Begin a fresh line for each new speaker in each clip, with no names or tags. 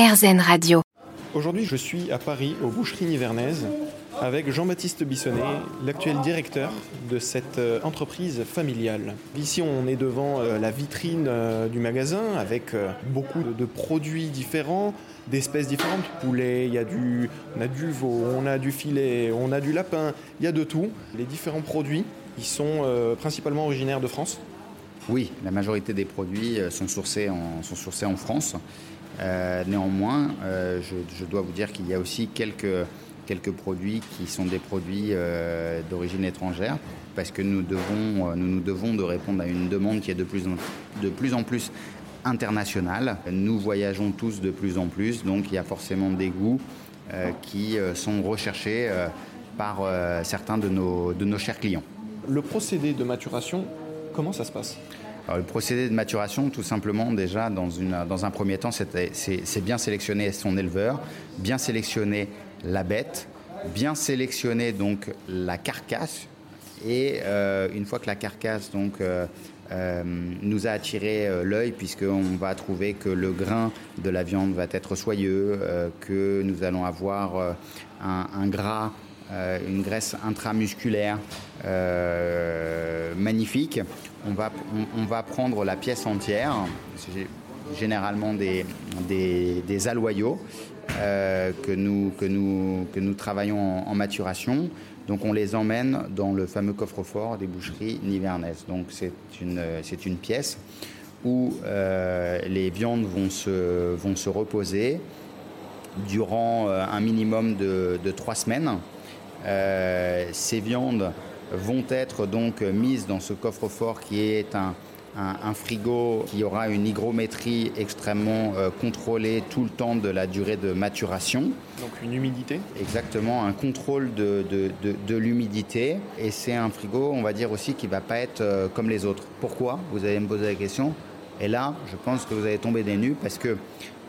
RZN Radio.
Aujourd'hui, je suis à Paris, aux Boucheries Nivernaises, avec Jean-Baptiste Bissonnet, l'actuel directeur de cette euh, entreprise familiale. Ici, on est devant euh, la vitrine euh, du magasin avec beaucoup de produits différents, d'espèces différentes. Poulet, il y a du, on a du veau, on a du filet, on a du lapin, il y a de tout. Les différents produits, ils sont principalement originaires de France.
Oui, la majorité des produits sont sourcés en, sont sourcés en France. Euh, néanmoins, euh, je, dois vous dire qu'il y a aussi quelques, produits qui sont des produits euh, d'origine étrangère, parce que nous, devons, nous devons de répondre à une demande qui est de plus en, plus, internationale. Nous voyageons tous de plus en plus, donc il y a forcément des goûts qui sont recherchés par certains de nos chers clients.
Le procédé de maturation, comment ça se passe?
Le procédé de maturation, tout simplement, déjà, dans, un premier temps, c'est bien sélectionner son éleveur, bien sélectionner la bête, bien sélectionner donc la carcasse. Et euh, une fois que la carcasse euh, euh, nous a attiré l'œil, puisqu'on va trouver que le grain de la viande va être soyeux, que nous allons avoir un, gras, une graisse intramusculaire magnifique, on va, on, va prendre la pièce entière, généralement des, des, aloyaux euh, que, nous, que, nous, que nous travaillons en, maturation. Donc on les emmène dans le fameux coffre-fort des boucheries nivernaises. Donc c'est une, une pièce où euh, les viandes vont se, vont se reposer durant euh, un minimum de trois semaines. Ces viandes vont être donc mises dans ce coffre-fort qui est un, frigo qui aura une hygrométrie extrêmement euh, contrôlée tout le temps de la durée de maturation.
Donc une humidité
Exactement, un contrôle de, de, l'humidité. Et c'est un frigo, on va dire aussi, qui ne va pas être euh, comme les autres. Pourquoi? Vous allez me poser la question. Et là, je pense que vous allez tomber des nues parce que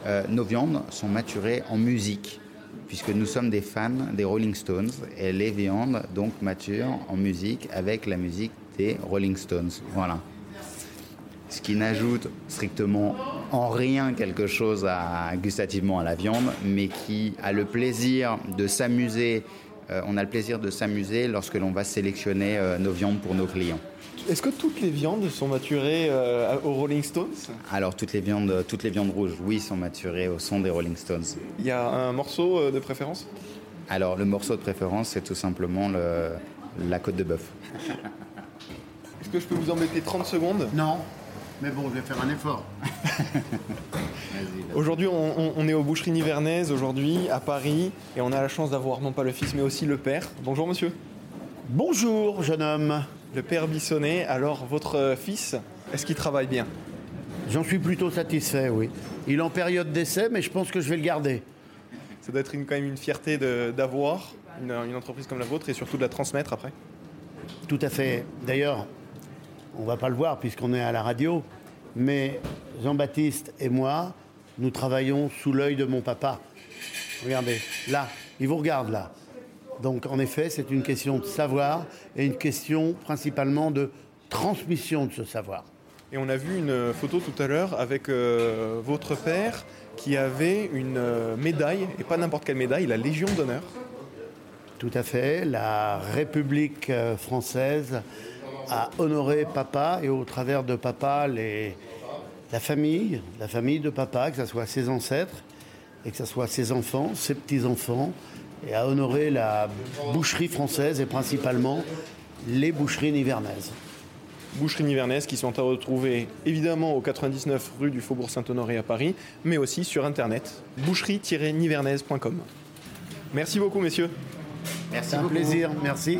euh, nos viandes sont maturées en musique puisque nous sommes des fans des Rolling Stones et les viandes donc maturent en musique avec la musique des Rolling Stones. Voilà. Ce qui n'ajoute strictement en rien quelque chose à, gustativement à la viande, mais qui a le plaisir de s'amuser. Euh, on a le plaisir de s'amuser lorsque l'on va sélectionner euh, nos viandes pour nos clients.
Est-ce que toutes les viandes sont maturées euh, aux Rolling Stones?
Alors toutes les viandes, toutes les viandes rouges, oui, sont maturées au son des Rolling Stones.
Il y a un morceau euh, de préférence?
Alors le morceau de préférence, c'est tout simplement la côte de bœuf.
Est-ce que je peux vous embêter 30 secondes?
Non, mais bon, je vais faire un effort.
aujourd'hui, on, est aux boucheries nivernaises, aujourd'hui, à Paris, et on a la chance d'avoir non pas le fils, mais aussi le père. Bonjour monsieur.
Bonjour jeune homme
le père Bissonnet. Alors, votre fils, est-ce qu'il travaille bien?
J'en suis plutôt satisfait, oui. Il est en période d'essai, mais je pense que je vais le garder.
Ça doit être quand même une fierté d'avoir une, entreprise comme la vôtre et surtout de la transmettre après
Tout à fait. D'ailleurs, on ne va pas le voir puisqu'on est à la radio, mais Jean-Baptiste et moi, nous travaillons sous l'œil de mon papa. Regardez, là, il vous regarde là. Donc en effet, c'est une question de savoir et une question principalement de transmission de ce savoir.
Et on a vu une photo tout à l'heure avec euh, votre père qui avait une euh, médaille, et pas n'importe quelle médaille, la Légion d'honneur.
Tout à fait. La République euh, française a honoré papa et au travers de papa la famille, la famille de papa, que ce soit ses ancêtres et que ce soit ses enfants, ses petits-enfants, et à honorer la boucherie française et principalement les boucheries nivernaises.
Boucheries nivernaises qui sont à retrouver évidemment au 99 rue du Faubourg Saint-Honoré à Paris, mais aussi sur internet boucherie-nivernaise.com. Merci beaucoup messieurs.
Merci. un plaisir, merci.